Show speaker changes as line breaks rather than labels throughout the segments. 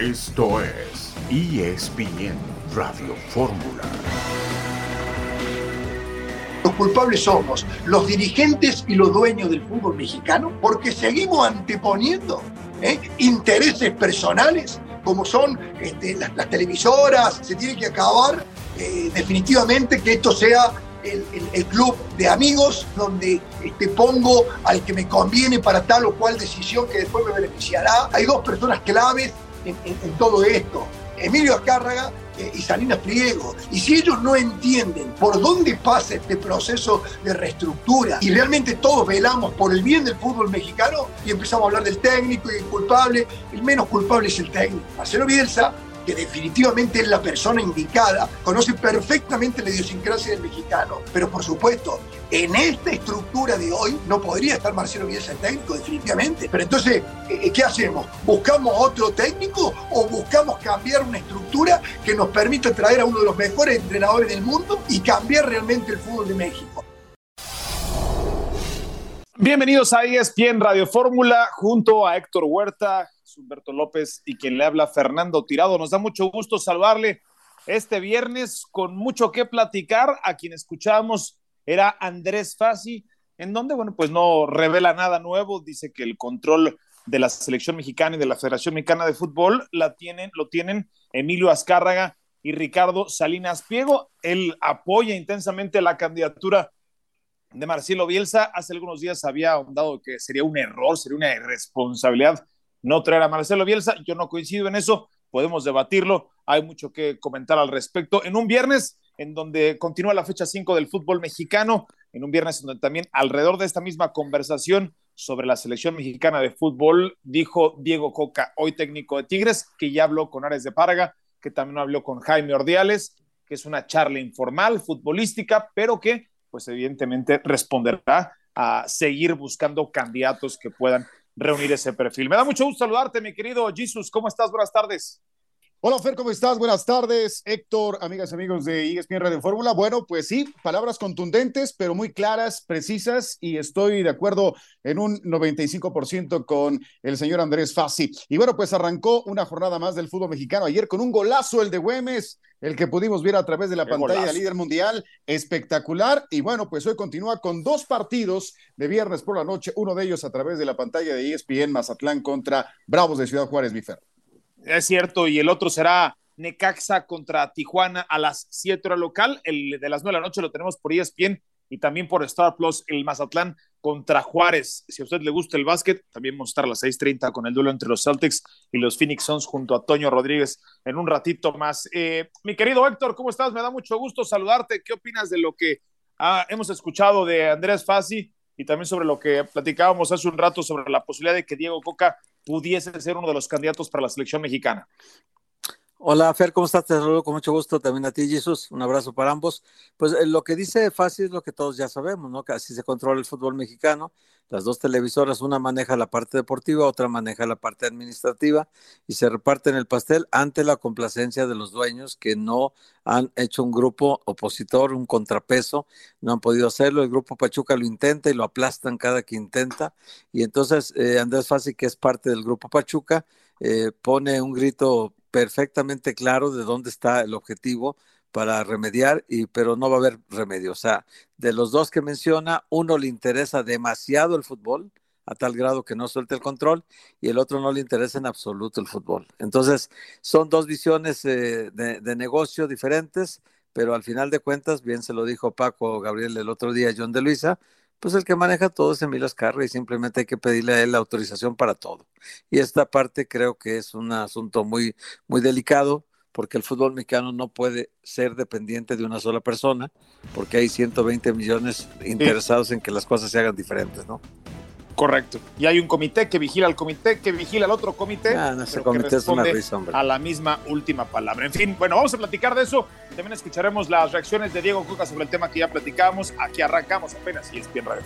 Esto es ESPN Radio Fórmula.
Los culpables somos los dirigentes y los dueños del fútbol mexicano porque seguimos anteponiendo ¿eh? intereses personales como son este, las, televisoras, se tiene que acabar eh, definitivamente que esto sea el, club de amigos donde este, pongo al que me conviene para tal o cual decisión que después me beneficiará. Hay dos personas claves en, todo esto. Emilio Azcárraga eh, y Salinas Pliego. Y si ellos no entienden por dónde pasa este proceso de reestructura y realmente todos velamos por el bien del fútbol mexicano y empezamos a hablar del técnico y el culpable, el menos culpable es el técnico. Que definitivamente es la persona indicada, conoce perfectamente la idiosincrasia del mexicano, pero por supuesto, en esta estructura de hoy no podría estar Marcelo Bielsa el técnico, definitivamente. Pero entonces, eh, ¿qué hacemos? ¿Buscamos otro técnico o buscamos cambiar una estructura que nos permita traer a uno de los mejores entrenadores del mundo y cambiar realmente el fútbol de México?
Bienvenidos a ESPN Radio Fórmula junto a Héctor Huerta, Humberto López y quien le habla Fernando Tirado. Nos da mucho gusto saludarle este viernes con mucho que platicar. A quien escuchamos era Andrés Fassi, en donde, bueno, pues no revela nada nuevo. Dice que el control de la selección mexicana y de la Federación Mexicana de Fútbol la tienen, lo tienen Emilio Azcárraga y Ricardo Salinas Piego. Él apoya intensamente la candidatura de Marcelo Bielsa. Hace algunos días había ahondado que sería un error, sería una irresponsabilidad no traer a Marcelo Bielsa. Yo no coincido en eso, podemos debatirlo, hay mucho que comentar al respecto. En un viernes en donde continúa la fecha 5 del fútbol mexicano, en un viernes donde también alrededor de esta misma conversación sobre la selección mexicana de fútbol, dijo Diego Coca, hoy técnico de Tigres, que ya habló con Ares de Parga, que también habló con Jaime Ordiales, que es una charla informal, futbolística, pero que pues evidentemente responderá a seguir buscando candidatos que puedan reunir ese perfil. Me da mucho gusto saludarte, mi querido Jesus. ¿Cómo estás? Buenas tardes.
Hola Fer, ¿cómo estás? Buenas tardes. Héctor, amigas y amigos de ESPN Radio Fórmula. Bueno, pues sí, palabras contundentes, pero muy claras, precisas, y estoy de acuerdo en un 95% con el señor Andrés Fassi. Y bueno, pues arrancó una jornada más del fútbol mexicano ayer con un golazo el de Güemes, el que pudimos ver a través de la pantalla de líder mundial, espectacular. Y bueno, pues hoy continúa con dos partidos de viernes por la noche, uno de ellos a través de la pantalla de ESPN Mazatlán contra Bravos de Ciudad Juárez, mi Fer.
Es cierto, y el otro será Necaxa contra Tijuana a las 7 horas local. El de las 9 de la noche lo tenemos por ESPN y también por Star Plus, el Mazatlán contra Juárez. Si a usted le gusta el básquet, también vamos a estar a las 6:30 con el duelo entre los Celtics y los Phoenix Suns junto a Toño Rodríguez en un ratito más. Eh, mi querido Héctor, ¿cómo estás? Me da mucho gusto saludarte. ¿Qué opinas de lo que ah, hemos escuchado de Andrés Fassi y también sobre lo que platicábamos hace un rato sobre la posibilidad de que Diego Coca pudiese ser uno de los candidatos para la selección mexicana.
Hola, Fer, ¿cómo estás? Te saludo con mucho gusto también a ti, Jesús. Un abrazo para ambos. Pues eh, lo que dice Fácil es lo que todos ya sabemos, ¿no? Que así se controla el fútbol mexicano. Las dos televisoras, una maneja la parte deportiva, otra maneja la parte administrativa y se reparten el pastel ante la complacencia de los dueños que no han hecho un grupo opositor, un contrapeso, no han podido hacerlo. El grupo Pachuca lo intenta y lo aplastan cada que intenta. Y entonces eh, Andrés Fácil, que es parte del grupo Pachuca, eh, pone un grito perfectamente claro de dónde está el objetivo para remediar, y, pero no va a haber remedio. O sea, de los dos que menciona, uno le interesa demasiado el fútbol, a tal grado que no suelte el control, y el otro no le interesa en absoluto el fútbol. Entonces, son dos visiones eh, de, de, negocio diferentes, pero al final de cuentas, bien se lo dijo Paco Gabriel el otro día, John de Luisa, pues el que maneja todo es Emilio Azcarra y simplemente hay que pedirle a él la autorización para todo. Y esta parte creo que es un asunto muy, muy delicado porque el fútbol mexicano no puede ser dependiente de una sola persona, porque hay 120 millones interesados en que las cosas se hagan diferentes, ¿no?
Correcto. Y hay un comité que vigila al comité, que vigila al otro comité.
Ah, no, ese comité es una risa, hombre.
A la misma última palabra. En fin, bueno, vamos a platicar de eso. También escucharemos las reacciones de Diego Coca sobre el tema que ya platicábamos. Aquí arrancamos apenas y es bien radio.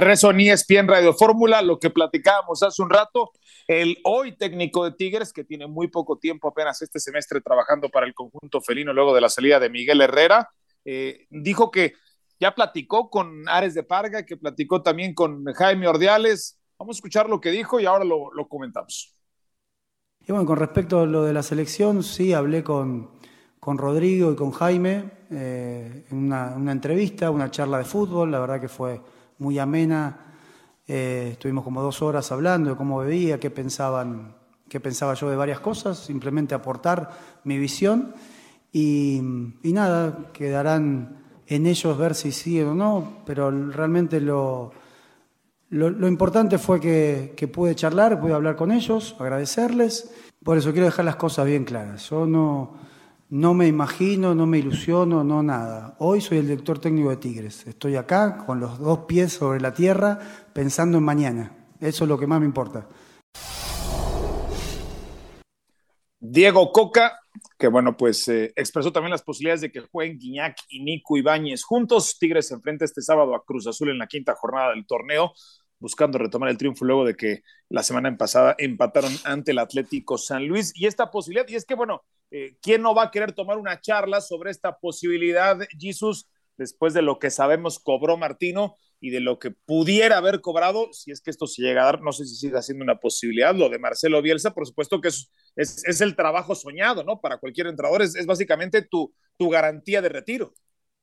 Rezo en ESPN Radio Fórmula, lo que platicábamos hace un rato, el hoy técnico de Tigres, que tiene muy poco tiempo apenas este semestre trabajando para el conjunto felino luego de la salida de Miguel Herrera, eh, dijo que ya platicó con Ares de Parga, que platicó también con Jaime Ordiales. Vamos a escuchar lo que dijo y ahora lo, comentamos.
Y bueno, con respecto a lo de la selección, sí, hablé con, con Rodrigo y con Jaime eh, en una, una, entrevista, una charla de fútbol, la verdad que fue muy amena. Eh, estuvimos como dos horas hablando de cómo bebía, qué pensaban, qué pensaba yo de varias cosas, simplemente aportar mi visión y, nada, quedarán en ellos ver si sí o no, pero realmente lo, lo, importante fue que, que, pude charlar, pude hablar con ellos, agradecerles. Por eso quiero dejar las cosas bien claras. Yo no, no me imagino, no me ilusiono, no nada. Hoy soy el director técnico de Tigres. Estoy acá con los dos pies sobre la tierra pensando en mañana. Eso es lo que más me importa.
Diego Coca, que bueno, pues eh, expresó también las posibilidades de que jueguen Guiñac y Nico Ibáñez juntos. Tigres se enfrenta este sábado a Cruz Azul en la quinta jornada del torneo, buscando retomar el triunfo luego de que la semana pasada empataron ante el Atlético San Luis. Y esta posibilidad, y es que bueno, eh, ¿quién no va a querer tomar una charla sobre esta posibilidad, Jesus, después de lo que sabemos cobró Martino? y de lo que pudiera haber cobrado, si es que esto se llega a dar, no sé si sigue siendo una posibilidad, lo de Marcelo Bielsa, por supuesto que es, es, el trabajo soñado, ¿no? Para cualquier entrenador, es, es básicamente tu, tu garantía de retiro.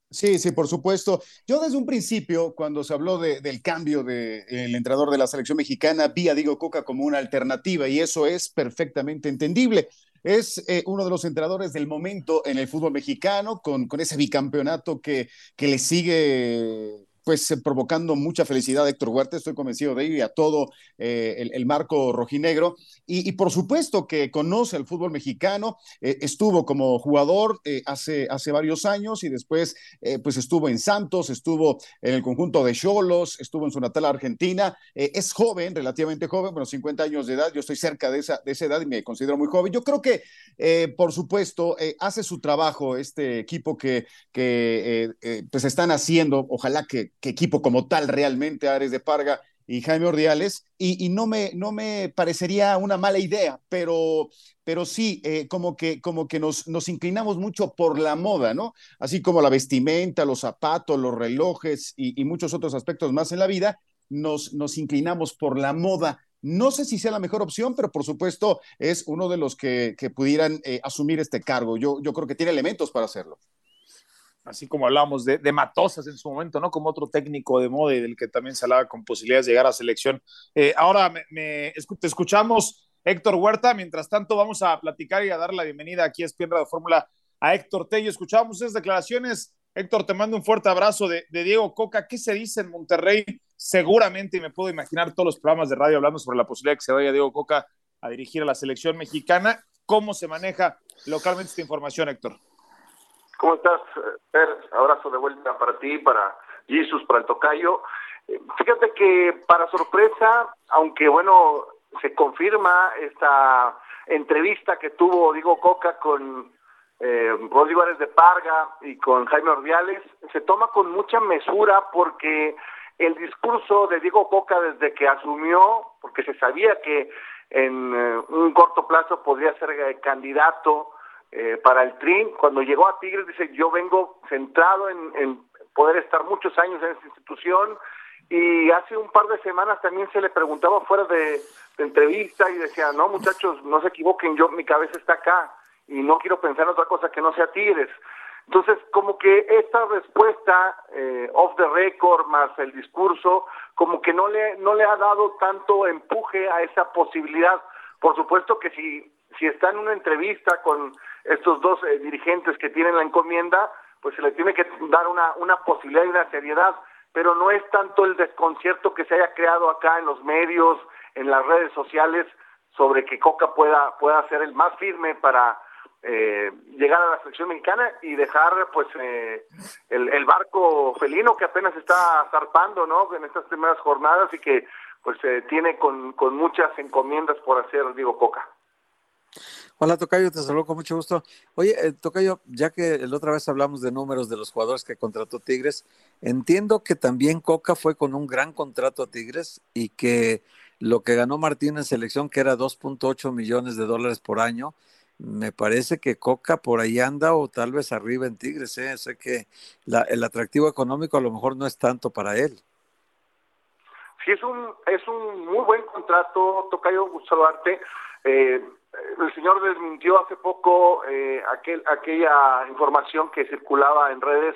Sí, sí, por supuesto. Yo desde un principio, cuando se habló de, del cambio del de, entrenador de la selección mexicana, vi a Diego Coca como una alternativa y eso es perfectamente entendible. Es eh, uno de los entrenadores del momento en el fútbol mexicano, con, con ese bicampeonato que, que le sigue pues eh, provocando mucha felicidad a Héctor Huerta, estoy convencido de ello y a todo eh, el, marco rojinegro. Y, por supuesto que conoce el fútbol mexicano, eh, estuvo como jugador hace, hace varios años y después pues estuvo en Santos, estuvo en el conjunto de Cholos, estuvo en su natal Argentina, es joven, relativamente joven, bueno, 50 años de edad, yo estoy cerca de esa, de esa edad y me considero muy joven. Yo creo que, por supuesto, hace su trabajo este equipo que, que pues están haciendo, ojalá que que equipo como tal realmente Ares de Parga y Jaime Ordiales, y, no, me, no me parecería una mala idea, pero, pero sí, eh, como que, como que nos, nos inclinamos mucho por la moda, ¿no? Así como la vestimenta, los zapatos, los relojes y, muchos otros aspectos más en la vida, nos, nos inclinamos por la moda. No sé si sea la mejor opción, pero por supuesto es uno de los que, que pudieran eh, asumir este cargo. Yo, yo creo que tiene elementos para hacerlo
así como hablábamos de, Matosas en su momento, ¿no? Como otro técnico de moda y del que también se hablaba con posibilidades de llegar a selección. Eh, ahora te escuchamos, Héctor Huerta. Mientras tanto, vamos a platicar y a dar la bienvenida aquí a Espierra de Fórmula a Héctor Tello. Escuchábamos esas declaraciones. Héctor, te mando un fuerte abrazo de, Diego Coca. ¿Qué se dice en Monterrey? Seguramente, y me puedo imaginar todos los programas de radio hablando sobre la posibilidad de que se vaya Diego Coca a dirigir a la selección mexicana. ¿Cómo se maneja localmente esta información, Héctor?
¿Cómo estás, Per? Abrazo de vuelta para ti, para Jesus, para el tocayo. Eh, fíjate que para sorpresa, aunque bueno, se confirma esta entrevista que tuvo Diego Coca con eh, Rodrigo Ares de Parga y con Jaime Ordiales, se toma con mucha mesura porque el discurso de Diego Coca desde que asumió, porque se sabía que en eh, un corto plazo podría ser eh, candidato eh, para el TRIN. Cuando llegó a Tigres, dice, yo vengo centrado en, poder estar muchos años en esta institución y hace un par de semanas también se le preguntaba fuera de, entrevista y decía, no muchachos, no se equivoquen, yo mi cabeza está acá y no quiero pensar en otra cosa que no sea Tigres. Entonces, como que esta respuesta eh, off the record más el discurso, como que no le, no le ha dado tanto empuje a esa posibilidad. Por supuesto que si, si está en una entrevista con estos dos eh, dirigentes que tienen la encomienda, pues se le tiene que dar una, una posibilidad y una seriedad, pero no es tanto el desconcierto que se haya creado acá en los medios, en las redes sociales, sobre que Coca pueda, pueda ser el más firme para eh, llegar a la selección mexicana y dejar pues eh, el, el, barco felino que apenas está zarpando ¿no? en estas primeras jornadas y que pues tiene con, con muchas encomiendas por hacer Diego Coca.
Hola, Tocayo, te saludo con mucho gusto. Oye, eh, Tocayo, ya que la otra vez hablamos de números de los jugadores que contrató Tigres, entiendo que también Coca fue con un gran contrato a Tigres y que lo que ganó Martín en selección, que era 2.8 millones de dólares por año, me parece que Coca por ahí anda o tal vez arriba en Tigres. ¿eh? Sé que el atractivo económico a lo mejor no es tanto para él.
Sí, es un, es un muy buen contrato, Tocayo, saludarte. Eh, el señor desmintió hace poco eh, aquel, aquella información que circulaba en redes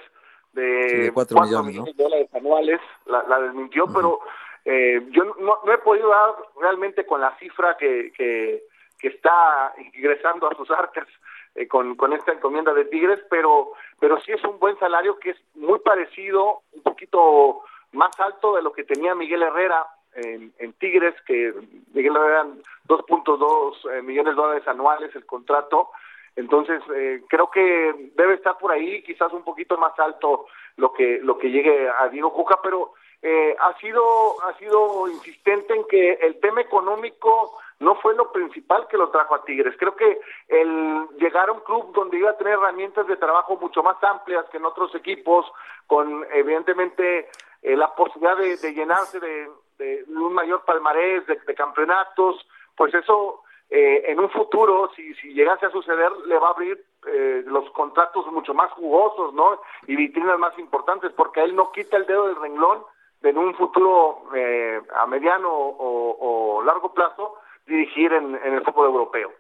de
4 millones,
de dólares anuales, la, desmintió, pero eh, yo no, he podido dar realmente con la cifra que, que, está ingresando a sus arcas eh, con, con esta encomienda de Tigres, pero, pero sí es un buen salario que es muy parecido, un poquito más alto de lo que tenía Miguel Herrera en, Tigres, que eran 2.2 eh, millones de dólares anuales el contrato. Entonces, eh, creo que debe estar por ahí, quizás un poquito más alto lo que, lo que llegue a Diego Cuca, pero eh, ha, sido, ha sido insistente en que el tema económico no fue lo principal que lo trajo a Tigres. Creo que el llegar a un club donde iba a tener herramientas de trabajo mucho más amplias que en otros equipos, con evidentemente la posibilidad de llenarse de, de un mayor palmarés de, campeonatos, pues eso eh, en un futuro, si, si llegase a suceder, le va a abrir eh, los contratos mucho más jugosos, ¿no? Y vitrinas más importantes, porque él no quita el dedo del renglón de en un futuro eh, a mediano o, largo plazo dirigir en, el fútbol europeo.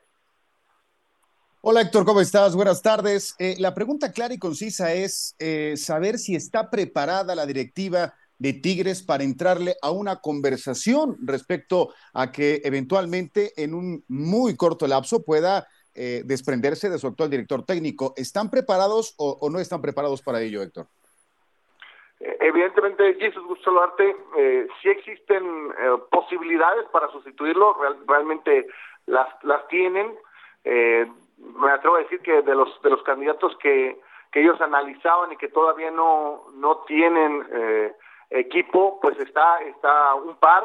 Hola Héctor, ¿cómo estás? Buenas tardes. la pregunta clara y concisa es saber si está preparada la directiva de Tigres para entrarle a una conversación respecto a que eventualmente en un muy corto lapso pueda eh, desprenderse de su actual director técnico. ¿Están preparados o, no están preparados para ello, Héctor?
Eh, evidentemente, Jesús Gustavo Arte, eh, sí existen eh, posibilidades para sustituirlo, realmente las, las tienen. me atrevo a decir que de los de los candidatos que, que ellos analizaban y que todavía no, no tienen equipo, pues está, está un par.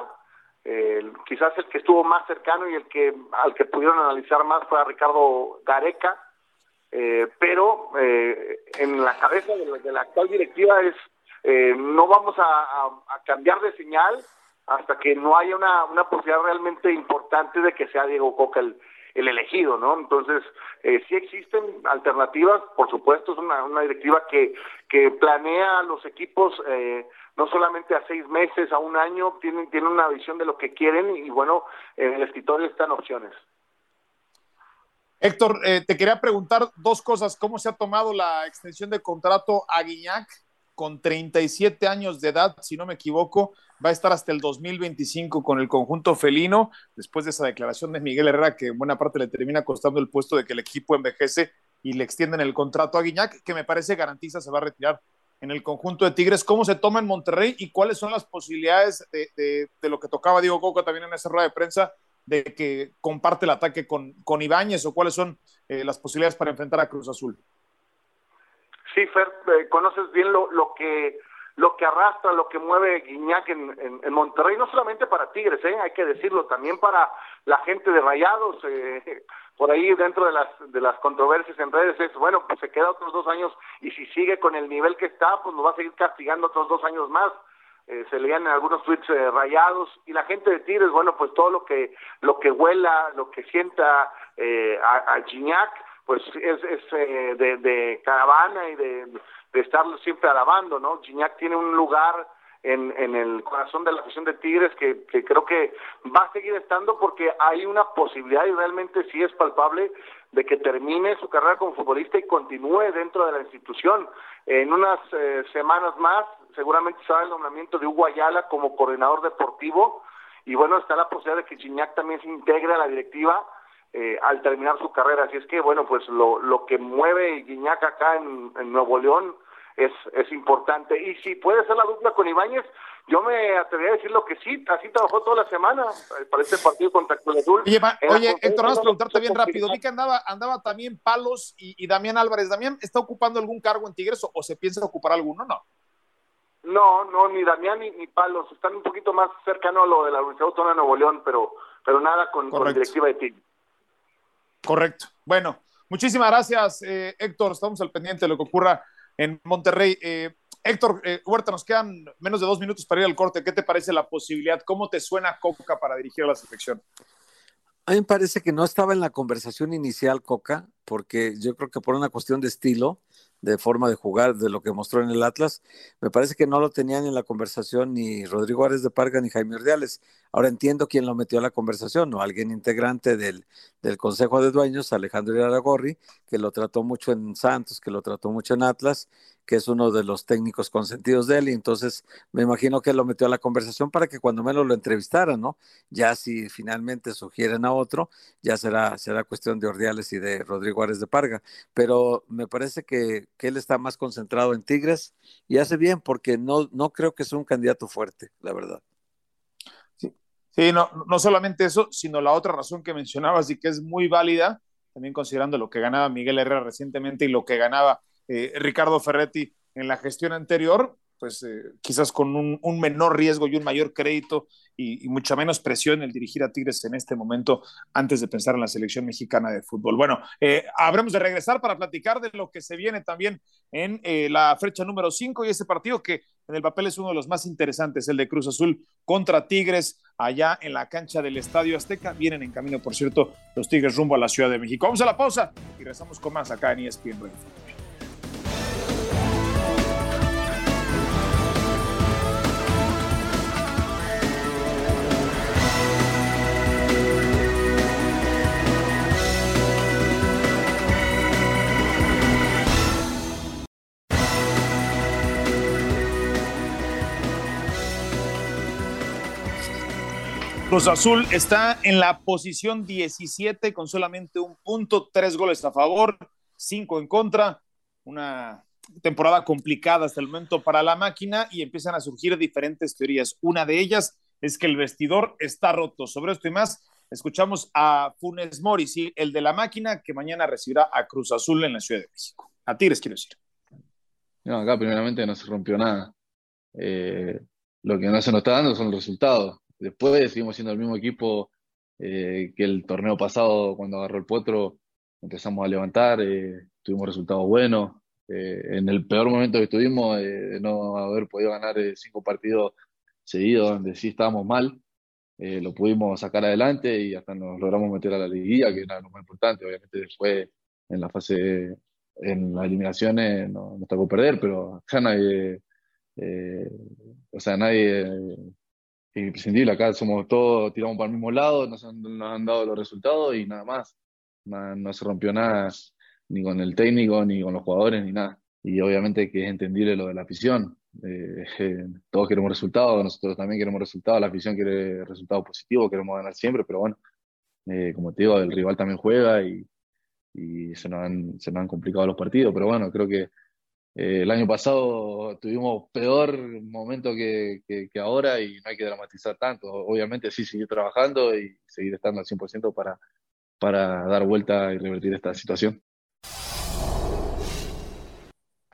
quizás el que estuvo más cercano y el que al que pudieron analizar más fue a Ricardo Gareca, eh, pero eh, en la cabeza de la, actual directiva es eh, no vamos a, cambiar de señal hasta que no haya una, una posibilidad realmente importante de que sea Diego Coca el, el elegido, ¿no? Entonces, eh, sí existen alternativas, por supuesto, es una, una directiva que, que planea los equipos eh, no solamente a seis meses, a un año, tienen, tienen una visión de lo que quieren y bueno, en el escritorio están opciones.
Héctor, eh, te quería preguntar dos cosas. ¿Cómo se ha tomado la extensión de contrato a Guiñac con 37 años de edad, si no me equivoco? Va a estar hasta el 2025 con el conjunto felino, después de esa declaración de Miguel Herrera, que en buena parte le termina costando el puesto de que el equipo envejece y le extienden el contrato a Guiñac, que me parece garantiza se va a retirar en el conjunto de Tigres. ¿Cómo se toma en Monterrey y cuáles son las posibilidades de, lo que tocaba Diego Coca también en esa rueda de prensa de que comparte el ataque con, con Ibáñez o cuáles son eh, las posibilidades para enfrentar a Cruz Azul?
Sí, Fer, eh, conoces bien lo, lo que lo que arrastra, lo que mueve Guiñac en, en, Monterrey, no solamente para Tigres, ¿eh? hay que decirlo, también para la gente de Rayados, eh, por ahí dentro de las, de las controversias en redes es, bueno, pues se queda otros dos años y si sigue con el nivel que está, pues nos va a seguir castigando otros dos años más. Eh, se leían algunos tweets eh, rayados y la gente de Tigres, bueno, pues todo lo que lo que huela, lo que sienta eh, a, a Gignac, pues es, es de, de, caravana y de, de estarlo siempre alabando, ¿no? Gignac tiene un lugar en, en el corazón de la afición de Tigres que, que, creo que va a seguir estando porque hay una posibilidad y realmente sí es palpable de que termine su carrera como futbolista y continúe dentro de la institución. En unas eh, semanas más seguramente será el nombramiento de Hugo Ayala como coordinador deportivo y bueno, está la posibilidad de que Gignac también se integre a la directiva eh, al terminar su carrera. Así es que, bueno, pues lo, lo que mueve Gignac acá en Nuevo León es, es importante. Y si puede ser la dupla con Ibáñez, yo me atrevería a decir lo que sí, así trabajó toda la semana eh, para este partido contra Cruz Azul.
Oye, oye Héctor, vamos a preguntarte bien rápido. Vi que andaba, andaba también Palos y, Damián Álvarez. ¿Damián está ocupando algún cargo en Tigres o, se piensa ocupar alguno? No.
No, no, ni Damián ni, Palos. Están un poquito más cercano a lo de la Universidad Autónoma de Nuevo León, pero, pero nada con, con la directiva de Tigres.
Correcto. Bueno, muchísimas gracias, eh, Héctor. Estamos al pendiente de lo que ocurra en Monterrey. Eh, Héctor eh, Huerta, nos quedan menos de dos minutos para ir al corte. ¿Qué te parece la posibilidad? ¿Cómo te suena Coca para dirigir a la selección?
A mí me parece que no estaba en la conversación inicial Coca, porque yo creo que por una cuestión de estilo, de forma de jugar, de lo que mostró en el Atlas, me parece que no lo tenían en la conversación ni Rodrigo Árez de Parga ni Jaime Ordiales. Ahora entiendo quién lo metió a la conversación, o alguien integrante del, del Consejo de Dueños, Alejandro Aragorri, que lo trató mucho en Santos, que lo trató mucho en Atlas, que es uno de los técnicos consentidos de él, y entonces me imagino que lo metió a la conversación para que cuando menos lo entrevistara, ¿no? Ya si finalmente sugieren a otro, ya será, será cuestión de Ordiales y de Rodrigo Árez de Parga, pero me parece que, que él está más concentrado en Tigres y hace bien porque no, no creo que sea un candidato fuerte, la verdad.
Sí, sí no, no solamente eso, sino la otra razón que mencionabas y que es muy válida, también considerando lo que ganaba Miguel Herrera recientemente y lo que ganaba eh, Ricardo Ferretti en la gestión anterior, pues eh, quizás con un, menor riesgo y un mayor crédito y, y, mucha menos presión el dirigir a Tigres en este momento antes de pensar en la selección mexicana de fútbol. Bueno, eh, habremos de regresar para platicar de lo que se viene también en eh, la fecha número 5 y ese partido que en el papel es uno de los más interesantes, el de Cruz Azul contra Tigres allá en la cancha del Estadio Azteca. Vienen en camino, por cierto, los Tigres rumbo a la Ciudad de México. Vamos a la pausa y regresamos con más acá en ESPN Radio. Cruz Azul está en la posición 17 con solamente un punto, tres goles a favor, cinco en contra. Una temporada complicada hasta el momento para la máquina y empiezan a surgir diferentes teorías. Una de ellas es que el vestidor está roto. Sobre esto y más, escuchamos a Funes Mori, ¿sí? el de la máquina, que mañana recibirá a Cruz Azul en la Ciudad de México. A Tigres, quiero decir.
No, acá primeramente no se rompió nada. Eh, lo que no se nos está dando son los resultados Después seguimos siendo el mismo equipo eh, que el torneo pasado, cuando agarró el potro, empezamos a levantar, eh, tuvimos resultados buenos. Eh, en el peor momento que estuvimos, de no haber podido ganar cinco partidos seguidos, donde sí estábamos mal, lo pudimos sacar adelante y hasta nos logramos meter a la liguilla, que era lo más importante. Obviamente después en la fase, en las eliminaciones nos, nos tocó perder, pero ya nadie, o sea, nadie imprescindible. Acá somos todos, tiramos para el mismo lado, nos han, dado los resultados y nada más. No, no, se rompió nada, ni con el técnico, ni con los jugadores, ni nada. Y obviamente que es entendible lo de la afición. Eh, eh, todos queremos resultados, nosotros también queremos resultados, la afición quiere resultados positivos, queremos ganar siempre, pero bueno, eh, como te digo, el rival también juega y, y se, nos han, se nos han complicado los partidos, pero bueno, creo que eh, el año pasado tuvimos peor momento que, que, que, ahora y no hay que dramatizar tanto. Obviamente sí seguir trabajando y seguir estando al 100% para, para dar vuelta y revertir esta situación.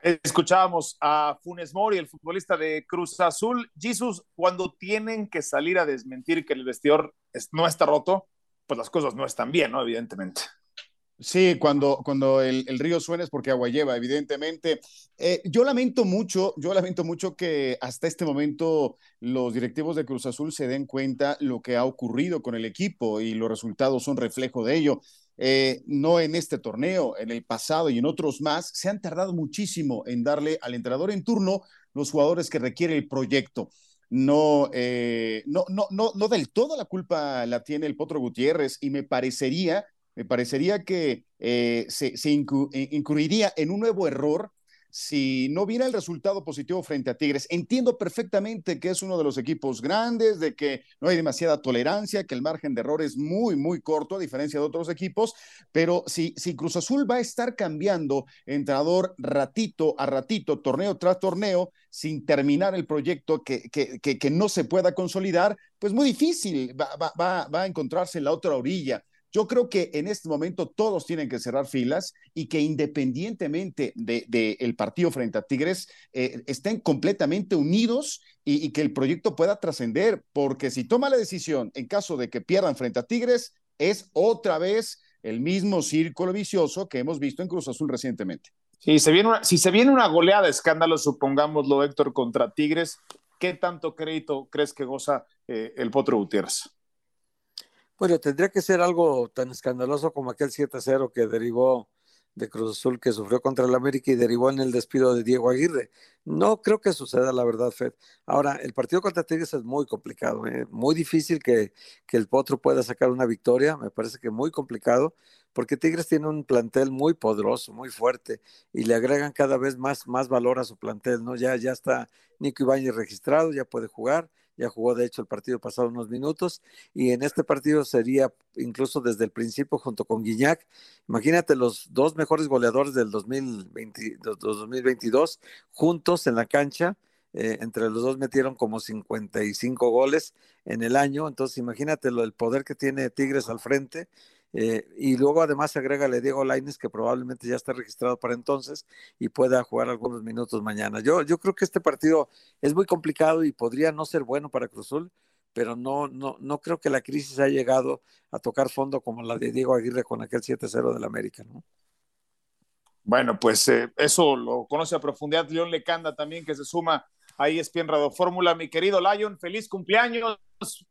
Escuchábamos a Funes Mori, el futbolista de Cruz Azul. Jesus, cuando tienen que salir a desmentir que el vestidor no está roto, pues las cosas no están bien, ¿no? Evidentemente.
Sí, cuando, cuando el, río suena es porque agua lleva, evidentemente. Eh, yo lamento mucho, yo lamento mucho que hasta este momento los directivos de Cruz Azul se den cuenta lo que ha ocurrido con el equipo y los resultados son reflejo de ello. Eh, no en este torneo, en el pasado y en otros más, se han tardado muchísimo en darle al entrenador en turno los jugadores que requiere el proyecto. No, eh, no, no, no, no del todo la culpa la tiene el Potro Gutiérrez y me parecería me parecería que eh, se, se eh, en un nuevo error si no viera el resultado positivo frente a Tigres. Entiendo perfectamente que es uno de los equipos grandes, de que no hay demasiada tolerancia, que el margen de error es muy, muy corto, a diferencia de otros equipos, pero si, Cruz Azul va a estar cambiando entrenador ratito a ratito, torneo tras torneo, sin terminar el proyecto que, que, que, que no se pueda consolidar, pues muy difícil va, va, va a encontrarse en la otra orilla. Yo creo que en este momento todos tienen que cerrar filas y que independientemente del de, de partido frente a Tigres, eh, estén completamente unidos y, y que el proyecto pueda trascender, porque si toma la decisión en caso de que pierdan frente a Tigres, es otra vez el mismo círculo vicioso que hemos visto en Cruz Azul recientemente.
Sí, se viene si se viene una goleada de escándalo, supongámoslo, Héctor, contra Tigres, ¿qué tanto crédito crees que goza eh, el Potro Gutiérrez?
Bueno, tendría que ser algo tan escandaloso como aquel 7-0 que derivó de Cruz Azul que sufrió contra el América y derivó en el despido de Diego Aguirre. No creo que suceda, la verdad, Fed. Ahora, el partido contra Tigres es muy complicado, ¿eh? muy difícil que, que el Potro pueda sacar una victoria, me parece que muy complicado, porque Tigres tiene un plantel muy poderoso, muy fuerte, y le agregan cada vez más, más valor a su plantel, ¿no? Ya, ya está Nico Ibáñez registrado, ya puede jugar, ya jugó de hecho el partido pasado unos minutos y en este partido sería incluso desde el principio junto con Guiñac. Imagínate los dos mejores goleadores del 2020, 2022 juntos en la cancha. Eh, entre los dos metieron como 55 goles en el año, entonces imagínate lo, el poder que tiene Tigres al frente eh, y luego además agrégale Diego Laines, que probablemente ya está registrado para entonces y pueda jugar algunos minutos mañana. Yo, yo creo que este partido es muy complicado y podría no ser bueno para Cruzul, pero no, no, no creo que la crisis haya llegado a tocar fondo como la de Diego Aguirre con aquel 7-0 del América, ¿no?
Bueno, pues eh, eso lo conoce a profundidad León Lecanda también, que se suma a ESPN Radio Fórmula. Mi querido Lion, feliz cumpleaños,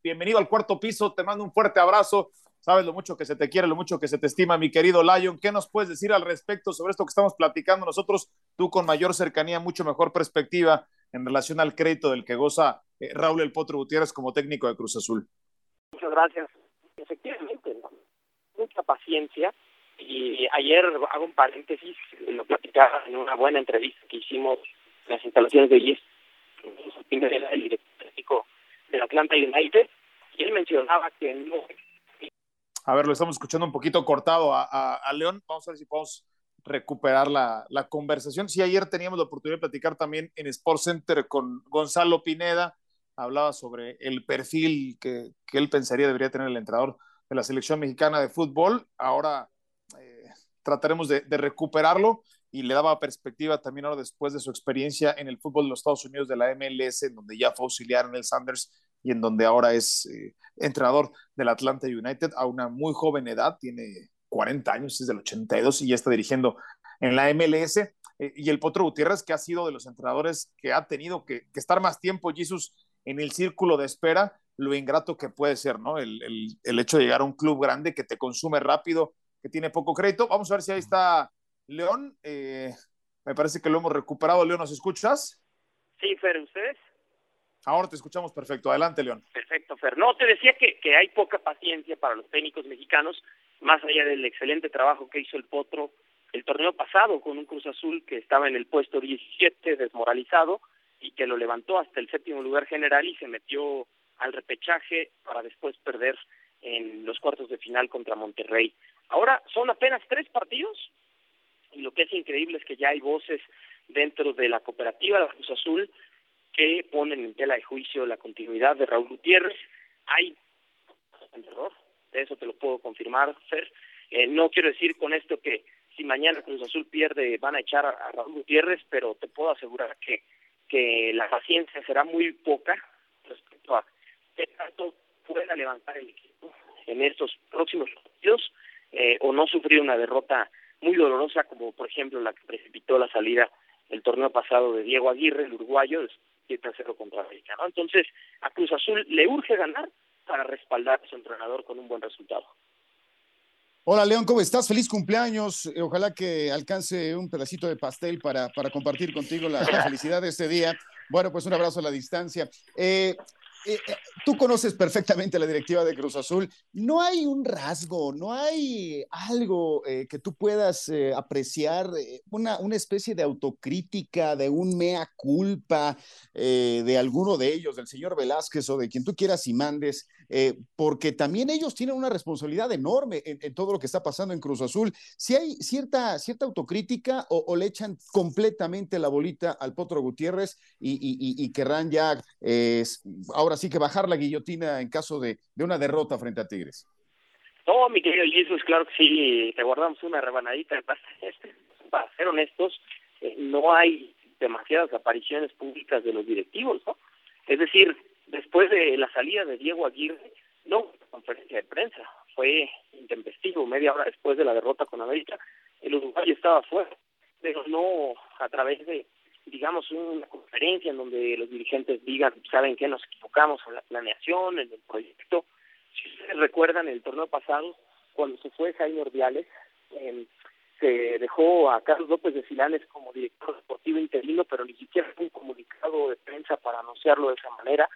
bienvenido al cuarto piso, te mando un fuerte abrazo Sabes lo mucho que se te quiere, lo mucho que se te estima, mi querido Lion. ¿Qué nos puedes decir al respecto sobre esto que estamos platicando nosotros? Tú con mayor cercanía, mucho mejor perspectiva en relación al crédito del que goza eh, Raúl El Potro Gutiérrez como técnico de Cruz Azul.
Muchas gracias. Efectivamente, mucha paciencia. Y ayer hago un paréntesis, lo platicaba en una buena entrevista que hicimos en las instalaciones de IES, el director técnico del Atlanta United, y él mencionaba que no
a ver, lo estamos escuchando un poquito cortado a, León. Vamos a ver si podemos recuperar la, conversación. Sí, ayer teníamos la oportunidad de platicar también en Sports Center con Gonzalo Pineda. Hablaba sobre el perfil que, él pensaría debería tener el entrenador de la selección mexicana de fútbol. Ahora eh, trataremos de, de, recuperarlo y le daba perspectiva también ahora después de su experiencia en el fútbol de los Estados Unidos de la MLS, en donde ya fue auxiliar en el Sanders y en donde ahora es eh, entrenador del Atlanta United a una muy joven edad, tiene 40 años, es del 82 y ya está dirigiendo en la MLS. Eh, y el Potro Gutiérrez, que ha sido de los entrenadores que ha tenido que, estar más tiempo, Jesús, en el círculo de espera, lo ingrato que puede ser, ¿no? El, hecho de llegar a un club grande que te consume rápido, que tiene poco crédito. Vamos a ver si ahí está León. Eh, me parece que lo hemos recuperado. León, ¿nos escuchas?
Sí, Fer, ¿ustedes?
Ahora te escuchamos perfecto. Adelante, León.
Perfecto, Fer. No, te decía que, que hay poca paciencia para los técnicos mexicanos, más allá del excelente trabajo que hizo el Potro el torneo pasado con un Cruz Azul que estaba en el puesto 17 desmoralizado y que lo levantó hasta el séptimo lugar general y se metió al repechaje para después perder en los cuartos de final contra Monterrey. Ahora son apenas tres partidos y lo que es increíble es que ya hay voces dentro de la cooperativa de Cruz Azul que ponen en tela de juicio la continuidad de Raúl Gutiérrez. Hay un error, de eso te lo puedo confirmar, Fer. Eh, no quiero decir con esto que si mañana Cruz Azul pierde van a echar a, Raúl Gutiérrez, pero te puedo asegurar que, que la paciencia será muy poca respecto a qué tanto pueda levantar el equipo en estos próximos partidos eh, o no sufrir una derrota muy dolorosa como por ejemplo la que precipitó la salida el torneo pasado de Diego Aguirre, el uruguayo, 7-0 contra América. ¿no? Entonces, a Cruz Azul le urge ganar para respaldar a su entrenador con un buen resultado.
Hola León, ¿cómo estás? Feliz cumpleaños. Eh, ojalá que alcance un pedacito de pastel para, para compartir contigo la, felicidad de este día. Bueno, pues un abrazo a la distancia. Eh, eh, eh, tú conoces perfectamente la directiva de Cruz Azul. No hay un rasgo, no hay algo eh, que tú puedas apreciar, una, una, especie de autocrítica, de un mea culpa de alguno de ellos, del señor Velázquez o de quien tú quieras y mandes, porque también ellos tienen una responsabilidad enorme en, todo lo que está pasando en Cruz Azul. Si hay cierta, cierta autocrítica o, le echan completamente la bolita al Potro Gutiérrez y, y querrán ya ahora así que bajar la guillotina en caso de, una derrota frente a Tigres.
No, mi querido Jesús, claro que sí, te guardamos una rebanadita. Para ser honestos, eh, no hay demasiadas apariciones públicas de los directivos, ¿no? Es decir, después de la salida de Diego Aguirre, no conferencia de prensa. fue intempestivo, media hora después de la derrota con América, el Uruguay estaba fuera, pero no a través de, digamos, una conferencia en donde los dirigentes digan, saben que nos equivocamos en la planeación, en el proyecto. Si ustedes recuerdan el torneo pasado, cuando se fue Jaime Ordiales, eh, se dejó a Carlos López de Silanes como director deportivo interino, pero ni siquiera fue un comunicado de prensa para anunciarlo de esa manera.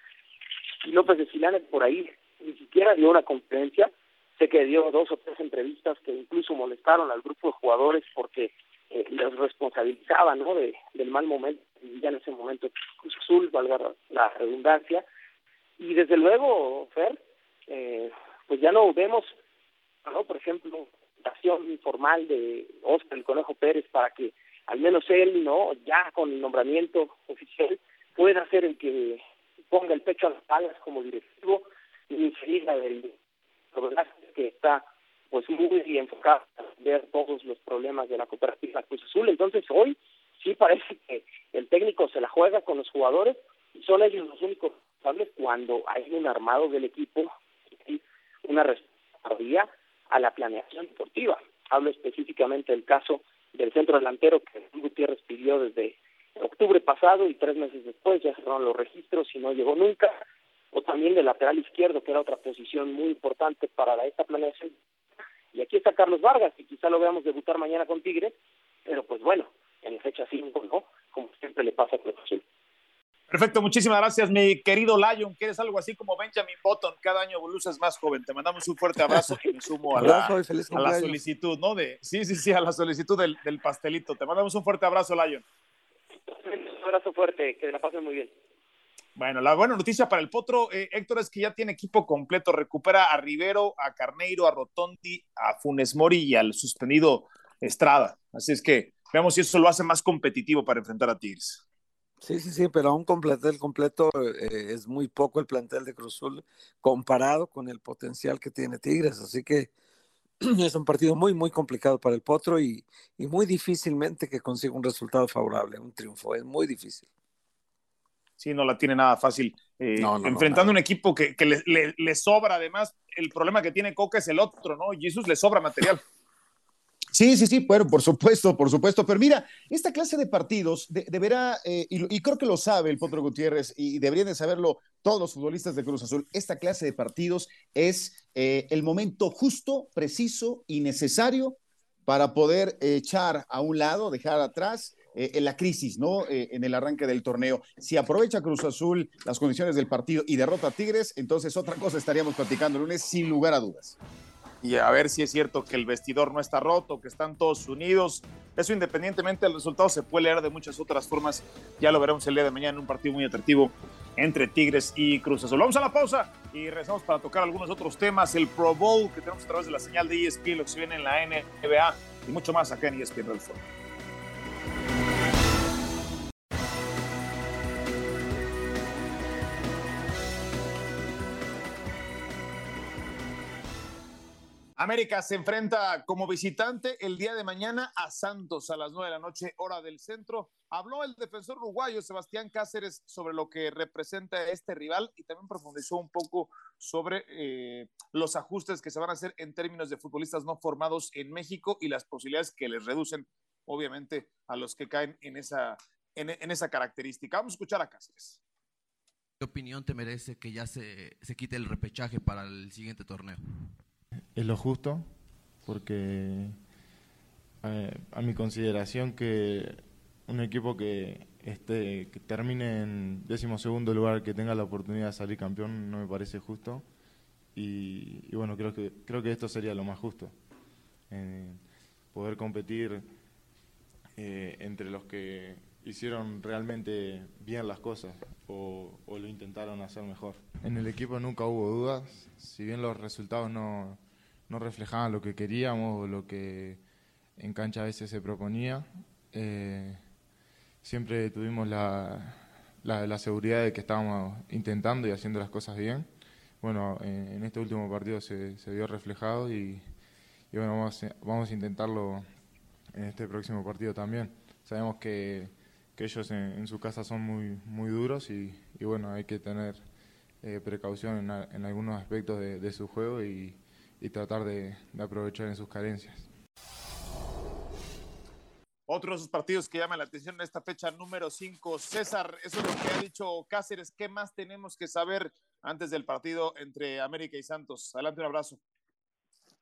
Y López de Silanes por ahí ni siquiera dio una conferencia, sé que dio dos o tres entrevistas que incluso molestaron al grupo de jugadores porque eh, les responsabilizaba ¿no? de, del mal momento vivía en ese momento Cruz Azul, valga la redundancia. Y desde luego, Fer, eh, pues ya no vemos, ¿no? por ejemplo, informal de Oscar Conejo Pérez para que al menos él, no, ya con el nombramiento oficial, pueda ser el que ponga el pecho a las balas como directivo y seguir la del que está pues muy enfocado a ver todos los problemas de la cooperativa Cruz Azul. Entonces hoy sí parece que el técnico se la juega con los jugadores y son ellos los únicos responsables cuando hay un armado del equipo y una responsabilidad a la planeación deportiva. Hablo específicamente del caso del centro delantero que Gutiérrez pidió desde octubre pasado y tres meses después ya cerraron los registros y no llegó nunca, o también del lateral izquierdo, que era otra posición muy importante para esta planeación. Y aquí está Carlos Vargas, y quizá lo veamos debutar mañana con Tigres, pero pues bueno, en fecha 5, ¿no? Como siempre le pasa a Cruz Azul.
Perfecto, muchísimas gracias, mi querido Lion, que eres algo así como Benjamin Button, cada año luces más joven. Te mandamos un fuerte abrazo y me sumo a la, a la solicitud, ¿no? De, sí, sí, sí, a la solicitud del, del, pastelito. Te mandamos un fuerte abrazo, Lion.
Un abrazo fuerte, que la pasen muy bien.
Bueno, la buena noticia para el Potro, eh, Héctor, es que ya tiene equipo completo. Recupera a Rivero, a Carneiro, a Rotondi, a Funes Mori y al suspendido Estrada. Así es que veamos si eso lo hace más competitivo para enfrentar a Tigres.
Sí, sí, sí, pero aún un plantel completo eh, es muy poco el plantel de Cruzul comparado con el potencial que tiene Tigres, así que es un partido muy, muy complicado para el Potro y, y muy difícilmente que consiga un resultado favorable, un triunfo, es muy difícil.
Sí, no la tiene nada fácil. Eh, enfrentando un equipo que, que le, le, le, sobra, además, el problema que tiene Coca es el otro, ¿no? Jesús le sobra material.
Sí, sí, sí, bueno, por supuesto, por supuesto. Pero mira, esta clase de partidos deberá, eh, y, creo que lo sabe el Potro Gutiérrez, y deberían de saberlo todos los futbolistas de Cruz Azul, esta clase de partidos es eh, el momento justo, preciso y necesario para poder echar a un lado, dejar atrás eh, la crisis, ¿no? En el arranque del torneo. Si aprovecha Cruz Azul las condiciones del partido y derrota a Tigres, entonces otra cosa estaríamos platicando el lunes sin lugar a dudas
y a ver si es cierto que el vestidor no está roto, que están todos unidos. Eso independientemente del resultado se puede leer de muchas otras formas. Ya lo veremos el día de mañana en un partido muy atractivo entre Tigres y Cruz Azul. Vamos a la pausa y regresamos para tocar algunos otros temas. El Pro Bowl que tenemos a través de la señal de ESPN, lo que se viene en la NBA y mucho más acá en ESPN América se enfrenta como visitante el día de mañana a Santos a las nueve de la noche, hora del centro. Habló el defensor uruguayo Sebastián Cáceres sobre lo que representa este rival y también profundizó un poco sobre eh, los ajustes que se van a hacer en términos de futbolistas no formados en México y las posibilidades que les reducen, obviamente, a los que caen en esa, en esa característica. Vamos a escuchar a Cáceres.
¿Qué opinión te merece que ya se, se quite el repechaje para el siguiente torneo?
Es lo justo, porque a mi consideración que un equipo que, este, que termine en décimo segundo lugar, que tenga la oportunidad de salir campeón, no me parece justo. Y, bueno, creo que, creo que esto sería lo más justo. Poder competir eh, entre los que hicieron realmente bien las cosas o, o, lo intentaron hacer mejor. En el equipo nunca hubo dudas, si bien los resultados no, no reflejaban lo que queríamos o lo que en cancha a veces se proponía. Eh, siempre tuvimos la, la, seguridad de que estábamos intentando y haciendo las cosas bien. Bueno, en, este último partido se, se vio reflejado y, bueno, vamos, vamos, a intentarlo en este próximo partido también. Sabemos que, que ellos en, su casa son muy, muy duros y, y bueno, hay que tener eh, precaución en, en, algunos aspectos de, de su juego y, y tratar de, de aprovechar en sus carencias.
Otro de esos partidos que llaman la atención en esta fecha número 5. César, eso es lo que ha dicho Cáceres. ¿Qué más tenemos que saber antes del partido entre América y Santos? Adelante, un abrazo.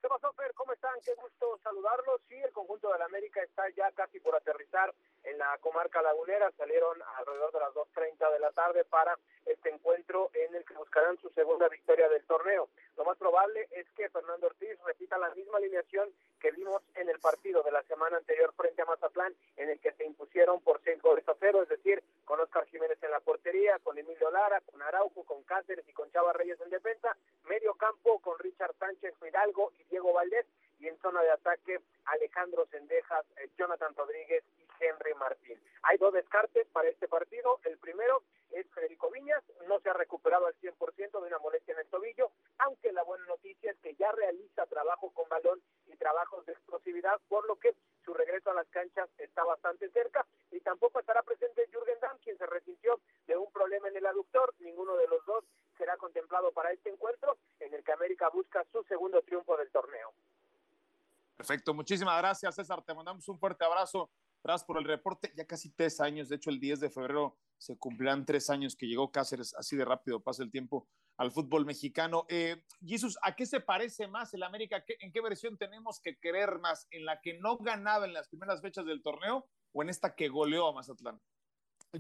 ¿Qué pasó, Fer? ¿Cómo están? Qué gusto saludarlos. Sí, el conjunto de la América está ya casi por aterrizar en la comarca lagunera. Salieron alrededor de las 2.30 de la tarde para este encuentro en el que buscarán su segunda victoria del torneo. Lo más probable es que Fernando Ortiz repita la misma alineación que vimos en el partido de la semana anterior frente a Mazatlán, en el que se impusieron por seis goles a cero, es decir, con Oscar Jiménez en la portería, con Emilio Lara, con Araujo, con Cáceres y con Chava Reyes en defensa, medio campo con Richard Sánchez Fidalgo y Diego Valdés, y en zona de ataque Alejandro Sendejas, eh, Jonathan Rodríguez y Henry Martín. Hay dos descartes para este partido. El primero es Federico Viñas, no se ha recuperado al 100% de una molestia en el tobillo, aunque la buena noticia es que ya realiza trabajo con balón y trabajos de explosividad, por lo que su regreso a las canchas está bastante cerca y tampoco estará presente Jürgen Damm, quien se resintió de un problema en el aductor. Ninguno de los dos será contemplado para este encuentro en el que América busca su segundo triunfo del torneo.
Perfecto, muchísimas gracias César, te mandamos un fuerte abrazo. Gracias por el reporte, ya casi tres años, de hecho el 10 de febrero se cumplirán tres años que llegó Cáceres, así de rápido pasa el tiempo al fútbol mexicano. Eh, Jesús, ¿a qué se parece más el América? ¿En qué versión tenemos que querer más? ¿En la que no ganaba en las primeras fechas del torneo o en esta que goleó a Mazatlán?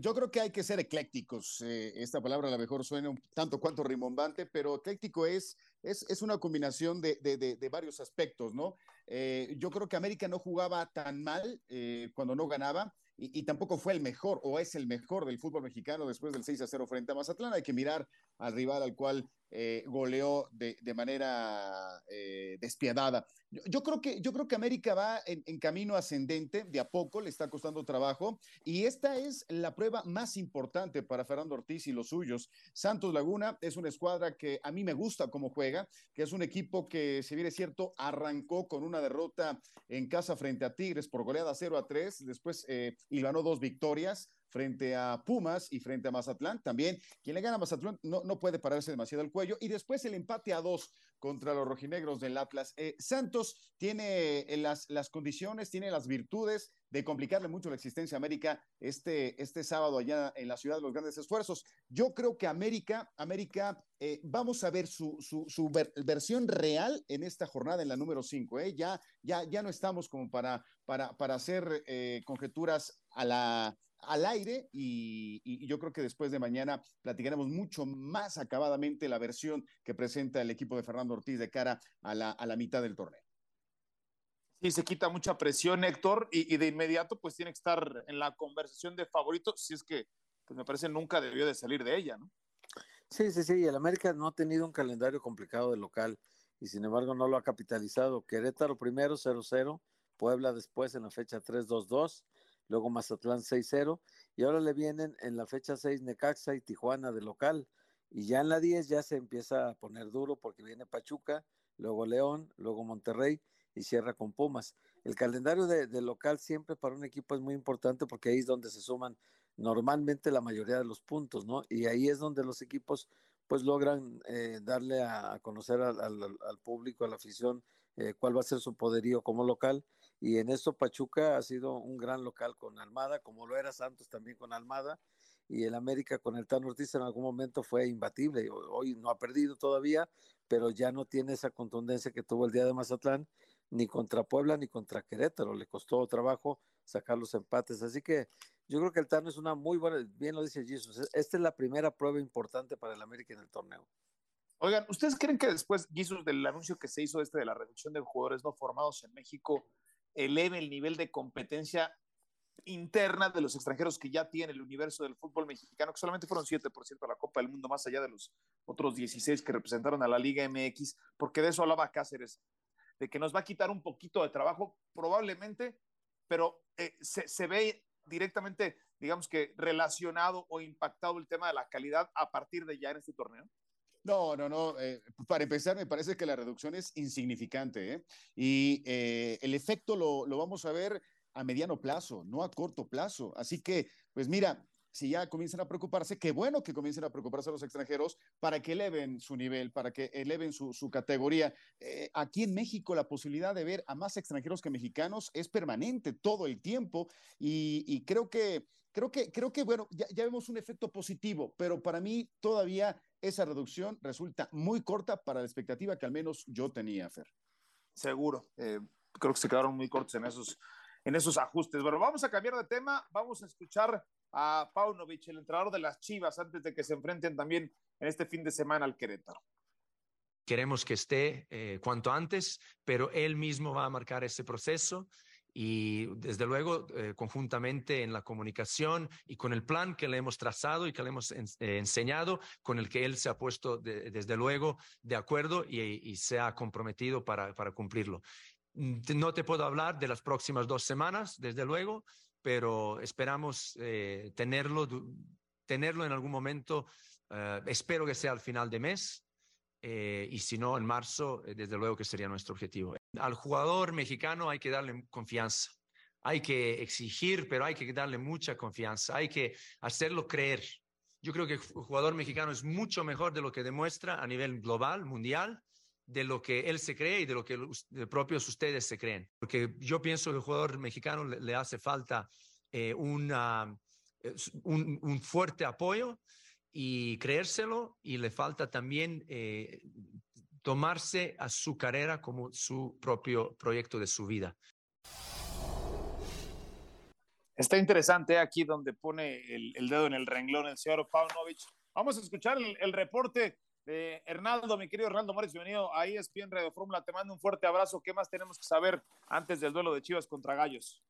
Yo creo que hay que ser eclécticos. Eh, esta palabra a lo mejor suena un tanto cuanto rimbombante, pero ecléctico es, es, es una combinación de, de, de, varios aspectos, ¿no? Eh, yo creo que América no jugaba tan mal eh, cuando no ganaba y, y, tampoco fue el mejor o es el mejor del fútbol mexicano después del 6 a 0 frente a Mazatlán. Hay que mirar al rival al cual eh, goleó de, manera eh, despiadada. Yo, creo que, yo creo que América va en, camino ascendente, de a poco le está costando trabajo, y esta es la prueba más importante para Fernando Ortiz y los suyos. Santos Laguna es una escuadra que a mí me gusta cómo juega, que es un equipo que, si bien es cierto, arrancó con una derrota en casa frente a Tigres por goleada 0 a 3, después eh, ganó dos victorias frente a Pumas y frente a Mazatlán. También quien le gana a Mazatlán no, no puede pararse demasiado el cuello. Y después el empate a dos contra los rojinegros del Atlas. Eh, Santos tiene eh, las, las condiciones, tiene las virtudes de complicarle mucho la existencia a América este, este sábado allá en la ciudad de los grandes esfuerzos. Yo creo que América, América, eh, vamos a ver su, su, su ver, versión real en esta jornada, en la número 5. ¿eh? Ya, ya, ya no estamos como para, para, para hacer conjeturas a la, al aire y, y, yo creo que después de mañana platicaremos mucho más acabadamente la versión que presenta el equipo de Fernando Ortiz de cara a la, a la mitad del torneo.
Sí, se quita mucha presión, Héctor, y, y, de inmediato pues tiene que estar en la conversación de favoritos, si es que pues me parece nunca debió de salir de ella, ¿no?
Sí, sí, sí, el América no ha tenido un calendario complicado de local y sin embargo no lo ha capitalizado. Querétaro primero 0-0, Puebla después en la fecha 3-2-2, luego Mazatlán 6-0 y ahora le vienen en la fecha 6 Necaxa y Tijuana de local y ya en la 10 ya se empieza a poner duro porque viene Pachuca, luego León, luego Monterrey y cierra con Pumas. El calendario de, de, local siempre para un equipo es muy importante porque ahí es donde se suman normalmente la mayoría de los puntos, ¿no? Y ahí es donde los equipos pues logran eh, darle a, conocer al, al, al, público, a la afición, eh, cuál va a ser su poderío como local. Y en eso Pachuca ha sido un gran local con Almada, como lo era Santos también con Almada. Y el América con el Tan Ortiz en algún momento fue imbatible. Hoy no ha perdido todavía, pero ya no tiene esa contundencia que tuvo el día de Mazatlán, ni contra Puebla ni contra Querétaro. Le costó trabajo sacar los empates. Así que yo creo que el Tano es una muy buena, bien lo dice Jesus, esta es la primera prueba importante para el América en el torneo.
Oigan, ¿ustedes creen que después, Jesus, del anuncio que se hizo este de la reducción de jugadores no formados en México, eleve el nivel de competencia interna de los extranjeros que ya tiene el universo del fútbol mexicano, que solamente fueron 7% a la Copa del Mundo, más allá de los otros 16 que representaron a la Liga MX, porque de eso hablaba Cáceres, de que nos va a quitar un poquito de trabajo, probablemente, pero eh, se ve directamente, digamos que relacionado o impactado el tema de la calidad a partir de ya en este torneo?
No, no, no. Eh, para empezar, me parece que la reducción es insignificante ¿eh? y eh, el efecto lo, lo, vamos a ver a mediano plazo, no a corto plazo. Así que, pues mira, si ya comienzan a preocuparse, qué bueno que comiencen a preocuparse los extranjeros para que eleven su nivel, para que eleven su, su categoría. Eh, aquí en México la posibilidad de ver a más extranjeros que mexicanos es permanente todo el tiempo y, y creo que, creo que, creo que bueno, ya, ya vemos un efecto positivo, pero para mí todavía esa reducción resulta muy corta para la expectativa que al menos yo tenía, Fer.
Seguro. Eh, creo que se quedaron muy cortos en esos, en esos ajustes. Bueno, vamos a cambiar de tema. Vamos a escuchar a Paunovic, el entrenador de las Chivas, antes de que se enfrenten también en este fin de semana al Querétaro.
Queremos que esté eh, cuanto antes, pero él mismo va a marcar ese proceso y desde luego eh, conjuntamente en la comunicación y con el plan que le hemos trazado y que le hemos eh, enseñado, con el que él se ha puesto de, desde luego de acuerdo y, se ha comprometido para, para, cumplirlo. No te puedo hablar de las próximas dos semanas, desde luego, pero esperamos eh, tenerlo, tenerlo en algún momento, espero que sea al final de mes, y si no, en marzo, desde luego que sería nuestro objetivo. Al jugador mexicano hay que darle confianza, hay que exigir, pero hay que darle mucha confianza, hay que hacerlo creer. Yo creo que el jugador mexicano es mucho mejor de lo que demuestra a nivel global, mundial, de lo que él se cree y de lo que los propios ustedes se creen. Porque yo pienso que al jugador mexicano le, hace falta eh, una, un, un fuerte apoyo y creérselo y le falta también eh, tomarse a su carrera como su propio proyecto de su vida.
Está interesante aquí donde pone el, dedo en el renglón el señor Paunovic. Vamos a escuchar el, el, reporte de Hernaldo, mi querido Hernaldo Márquez, bienvenido a ESPN Radio Fórmula. Te mando un fuerte abrazo. ¿Qué más tenemos que saber antes del duelo de Chivas contra Gallos?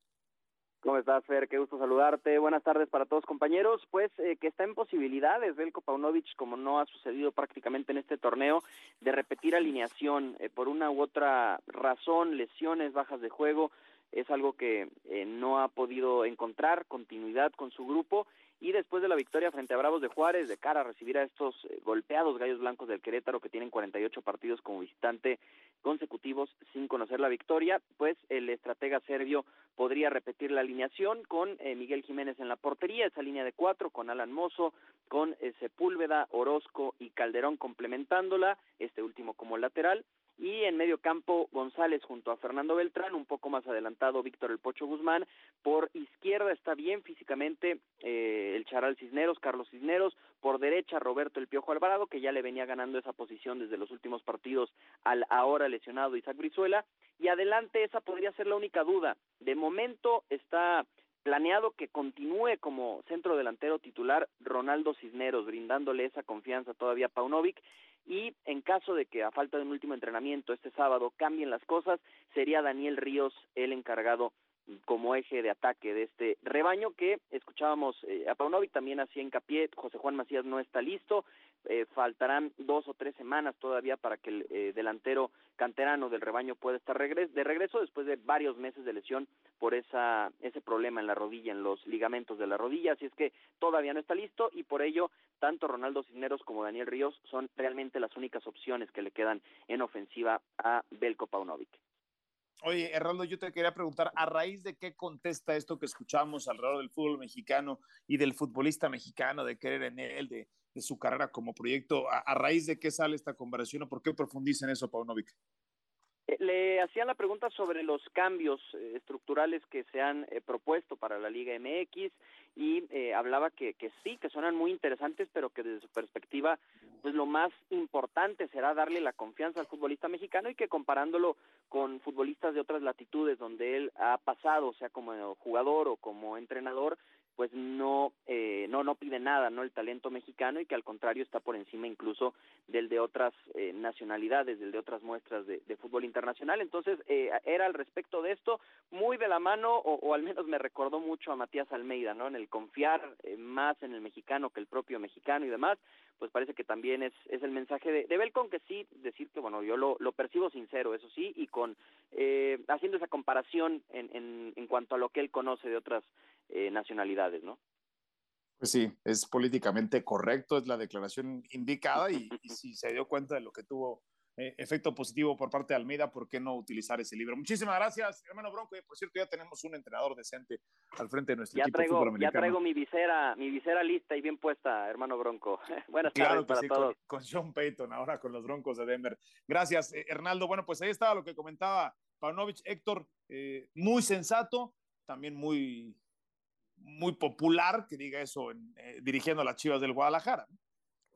¿Cómo estás, Fer? Qué gusto saludarte. Buenas tardes para todos, compañeros. Pues eh, que está en posibilidades Belko Paunovic, como no ha sucedido prácticamente en este torneo, de repetir alineación eh, por una u otra razón, lesiones, bajas de juego. Es algo que eh, no ha podido encontrar continuidad con su grupo y después de la victoria frente a Bravos de Juárez, de cara a recibir a estos eh, golpeados gallos blancos del Querétaro que tienen 48 partidos como visitante consecutivos sin conocer la victoria, pues el estratega serbio podría repetir la alineación con eh, Miguel Jiménez en la portería, esa línea de cuatro, con Alan Mozo, con eh, Sepúlveda, Orozco y Calderón complementándola, este último como lateral, y en medio campo González junto a Fernando Beltrán, un poco más adelantado Víctor El Pocho Guzmán, por izquierda está bien físicamente eh, el Charal Cisneros, Carlos Cisneros, por derecha Roberto El Piojo Alvarado, que ya le venía ganando esa posición desde los últimos partidos al ahora lesionado Isaac Brizuela, y adelante esa podría ser la única duda. De momento está planeado que continúe como centro delantero titular Ronaldo Cisneros, brindándole esa confianza todavía a Paunovic, y en caso de que a falta de un último entrenamiento este sábado cambien las cosas, sería Daniel Ríos el encargado como eje de ataque de este rebaño que escuchábamos eh, a Paunovic también hacía hincapié, José Juan Macías no está listo, eh, faltarán dos o tres semanas todavía para que el eh, delantero canterano del rebaño pueda estar de regreso después de varios meses de lesión por esa ese problema en la rodilla, en los ligamentos de la rodilla, así es que todavía no está listo y por ello tanto Ronaldo Cisneros como Daniel Ríos son realmente las únicas opciones que le quedan en ofensiva a Belko Paunovic.
Oye, Hernando, yo te quería preguntar, ¿a raíz de qué contesta esto que escuchamos alrededor del fútbol mexicano y del futbolista mexicano, de querer en él, de, de su carrera como proyecto? ¿A, ¿A, raíz de qué sale esta conversación o por qué profundiza en eso, Paunovic?
Eh, le hacían la pregunta sobre los cambios eh, estructurales que se han eh, propuesto para la Liga MX y eh, hablaba que, que sí, que suenan muy interesantes, pero que desde su perspectiva, pues lo más importante será darle la confianza al futbolista mexicano y que comparándolo con futbolistas de otras latitudes donde él ha pasado, sea como jugador o como entrenador, pues no no no pide nada no el talento mexicano y que al contrario está por encima incluso del de otras eh, nacionalidades del de otras muestras de, de fútbol internacional. Entonces eh, era al respecto de esto muy de la mano o, o, al menos me recordó mucho a Matías Almeida no en el confiar eh, más en el mexicano que el propio mexicano y demás pues parece que también es, es el mensaje de, de Belcon que sí, decir que bueno, yo lo, lo percibo sincero, eso sí, y con eh, haciendo esa comparación en, en, en cuanto a lo que él conoce de otras eh, nacionalidades, ¿no?
Pues sí, es políticamente correcto, es la declaración indicada y, y si se dio cuenta de lo que tuvo eh, efecto positivo por parte de Almeida, ¿por qué no utilizar ese libro? Muchísimas gracias, hermano Bronco. por cierto, ya tenemos un entrenador decente al frente de nuestro
ya
equipo
traigo, Ya traigo mi visera, mi visera lista y bien puesta, hermano Bronco. Buenas tardes para todos.
Con, con, Sean Payton, ahora con los Broncos de Denver. Gracias, eh, Hernaldo. Bueno, pues ahí estaba lo que comentaba Paunovic, Héctor, eh, muy sensato, también muy, muy popular, que diga eso, en, eh, dirigiendo a las Chivas del Guadalajara.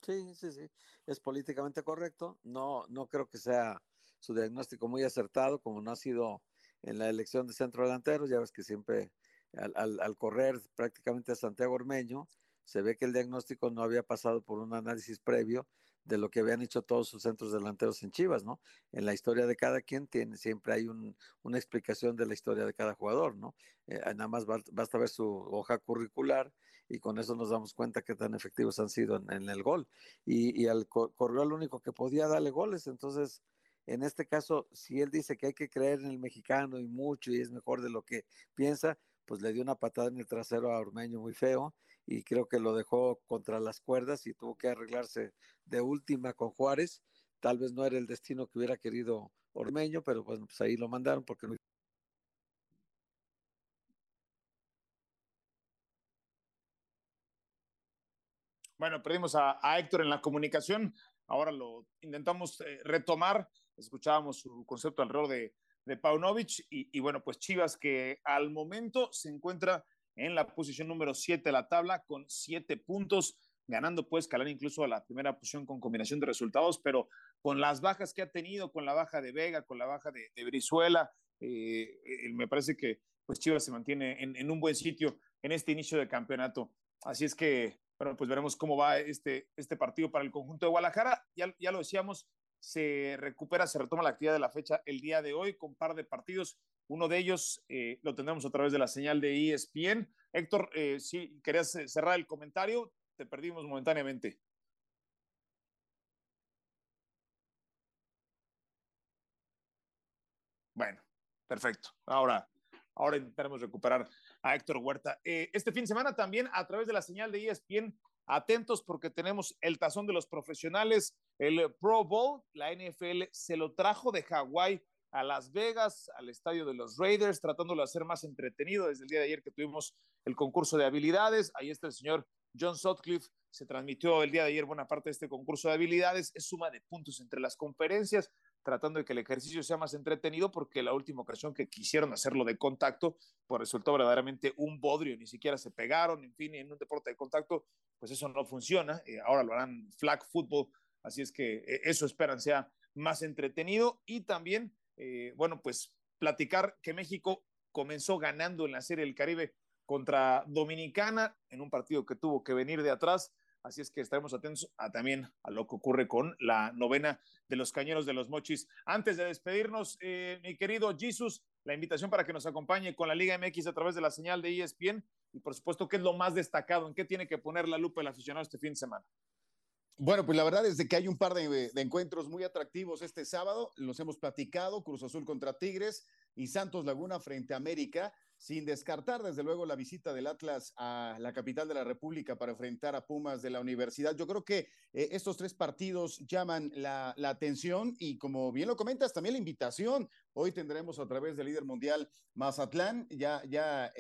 Sí, sí, sí, es políticamente correcto. No, no creo que sea su diagnóstico muy acertado, como no ha sido en la elección de centro delantero. Ya ves que siempre al, al, al correr prácticamente a Santiago Ormeño, se ve que el diagnóstico no había pasado por un análisis previo de lo que habían hecho todos sus centros delanteros en Chivas, ¿no? En la historia de cada quien tiene, siempre hay un, una explicación de la historia de cada jugador, ¿no? Eh, nada más basta ver su hoja curricular y con eso nos damos cuenta qué tan efectivos han sido en, el gol. Y, y al corrió el único que podía darle goles, entonces en este caso, si él dice que hay que creer en el mexicano y mucho y es mejor de lo que piensa, pues le dio una patada en el trasero a Ormeño muy feo y creo que lo dejó contra las cuerdas y tuvo que arreglarse de última con Juárez. Tal vez no era el destino que hubiera querido Ormeño, pero bueno, pues ahí lo mandaron porque no
Bueno, perdimos a, a, Héctor en la comunicación. Ahora lo intentamos eh, retomar. Escuchábamos su concepto alrededor de, de Paunovic y, y, bueno, pues Chivas que al momento se encuentra en la posición número 7 de la tabla con 7 puntos, ganando puede escalar incluso a la primera posición con combinación de resultados, pero con las bajas que ha tenido, con la baja de Vega, con la baja de, de Brizuela, eh, eh, me parece que pues Chivas se mantiene en, en, un buen sitio en este inicio de campeonato. Así es que, bueno, pues veremos cómo va este, este partido para el conjunto de Guadalajara. Ya, ya lo decíamos, se recupera, se retoma la actividad de la fecha el día de hoy con par de partidos. Uno de ellos eh, lo tendremos a través de la señal de ESPN. Héctor, eh, si querías cerrar el comentario, te perdimos momentáneamente. Bueno, perfecto. Ahora, ahora intentaremos recuperar a Héctor Huerta. Eh, este fin de semana también a través de la señal de ESPN, atentos porque tenemos el tazón de los profesionales, el Pro Bowl, la NFL se lo trajo de Hawái a Las Vegas, al estadio de los Raiders, tratándolo de hacer más entretenido desde el día de ayer que tuvimos el concurso de habilidades. Ahí está el señor John Sutcliffe. Se transmitió el día de ayer buena parte de este concurso de habilidades. Es suma de puntos entre las conferencias, tratando de que el ejercicio sea más entretenido, porque la última ocasión que quisieron hacerlo de contacto, pues resultó verdaderamente un bodrio. Ni siquiera se pegaron, en fin, en un deporte de contacto, pues eso no funciona. Eh, ahora lo harán flag football. Así es que eh, eso esperan sea más entretenido y también eh, bueno, pues platicar que México comenzó ganando en la Serie del Caribe contra Dominicana en un partido que tuvo que venir de atrás. Así es que estaremos atentos a, también a lo que ocurre con la novena de los Cañeros de los Mochis. Antes de despedirnos, eh, mi querido Jesus, la invitación para que nos acompañe con la Liga MX a través de la señal de ESPN y por supuesto, ¿qué es lo más destacado? ¿En qué tiene que poner la lupa el aficionado este fin de semana?
Bueno, pues la verdad es que hay un par de, de, encuentros muy atractivos este sábado. Los hemos platicado, Cruz Azul contra Tigres y Santos Laguna frente a América, sin descartar desde luego la visita del Atlas a la capital de la República para enfrentar a Pumas de la Universidad. Yo creo que eh, estos tres partidos llaman la, la, atención y como bien lo comentas, también la invitación. Hoy tendremos a través del líder mundial Mazatlán, ya, ya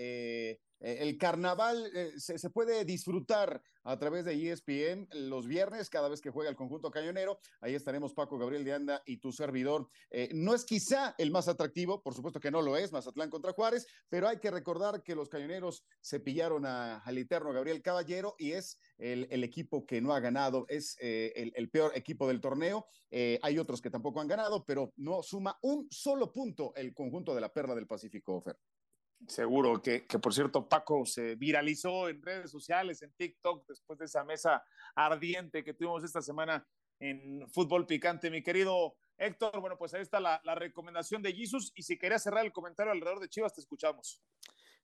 eh, el carnaval eh, se, puede disfrutar a través de ESPN los viernes, cada vez que juega el conjunto cañonero. Ahí estaremos Paco Gabriel de Anda y tu servidor. Eh, no es quizá el más atractivo, por supuesto que no lo es, Mazatlán contra Juárez, pero hay que recordar que los cañoneros se pillaron al eterno Gabriel Caballero y es el, el equipo que no ha ganado, es eh, el, el, peor equipo del torneo. Eh, hay otros que tampoco han ganado, pero no suma un solo punto el conjunto de la Perla del Pacífico, Fer.
Seguro que, que, por cierto, Paco se viralizó en redes sociales, en TikTok, después de esa mesa ardiente que tuvimos esta semana en Fútbol Picante. Mi querido Héctor, bueno, pues ahí está la, la recomendación de Jesus. Y si querías cerrar el comentario alrededor de Chivas, te escuchamos.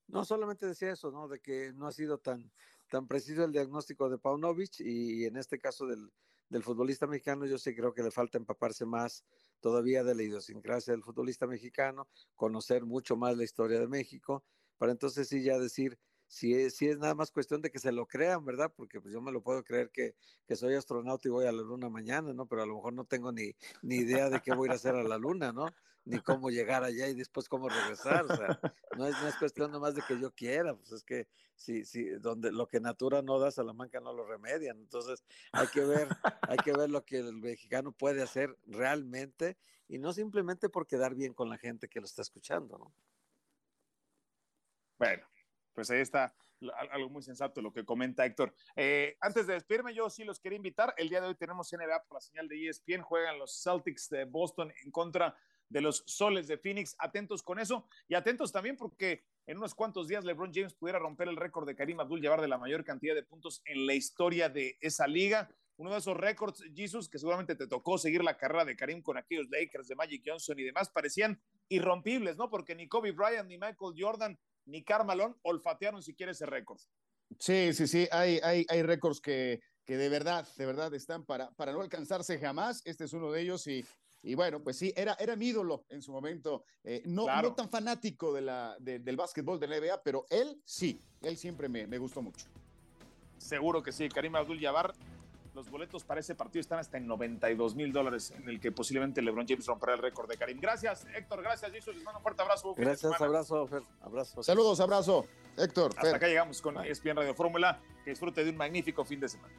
No, solamente decía eso, ¿no? De que no ha sido tan, tan preciso el diagnóstico de Paunovic y, en este caso del, del futbolista mexicano, yo sí creo que le falta empaparse más todavía de la idiosincrasia del futbolista mexicano, conocer mucho más la historia de México, para entonces sí ya decir si es, si es nada más cuestión de que se lo crean, ¿verdad? Porque pues yo me lo puedo creer que, que soy astronauta y voy a la luna mañana, ¿no? Pero a lo mejor no tengo ni, ni idea de qué voy a ir a hacer a la luna, ¿no? Ni cómo llegar allá y después cómo regresar, o sea, no es, no es cuestión nomás de que yo quiera, pues es que si, si, donde lo que Natura no da, Salamanca no lo remedian, entonces hay que ver, hay que ver lo que el mexicano puede hacer realmente y no simplemente por quedar bien con la gente que lo está escuchando, ¿no?
Bueno, pues ahí está algo muy sensato lo que comenta Héctor. Eh, antes de despedirme, yo sí los quería invitar. El día de hoy tenemos NBA por la señal de ESPN. Juegan los Celtics de Boston en contra de los Soles de Phoenix. Atentos con eso y atentos también porque en unos cuantos días LeBron James pudiera romper el récord de Karim Abdul-Jabbar de la mayor cantidad de puntos en la historia de esa liga. Uno de esos récords, Jesus, que seguramente te tocó seguir la carrera de Karim con aquellos Lakers de Magic Johnson y demás, parecían irrompibles, ¿no? Porque ni Kobe Bryant ni Michael Jordan ni Carmalón olfatearon siquiera ese récord.
Sí, sí, sí, hay, hay, hay récords que, que de verdad, de verdad están para, para no alcanzarse jamás. Este es uno de ellos y, y bueno, pues sí, era, era mi ídolo en su momento. Eh, no,
Claro.
no tan fanático de la, de- del básquetbol de la NBA, pero él sí, él siempre me, me gustó mucho.
Seguro que sí, Karim Abdul-Jabbar. Los boletos para ese partido están hasta en 92 mil dólares, en el que posiblemente LeBron James romperá el récord de Karim. Gracias, Héctor. Gracias, Jesus. Les mando un fuerte abrazo. Buen fin de
Gracias, abrazo, Fer, abrazo.
Saludos, abrazo, Héctor.
Hasta
Fer.
acá llegamos con ESPN Radio Fórmula. Que disfrute de un magnífico fin de semana.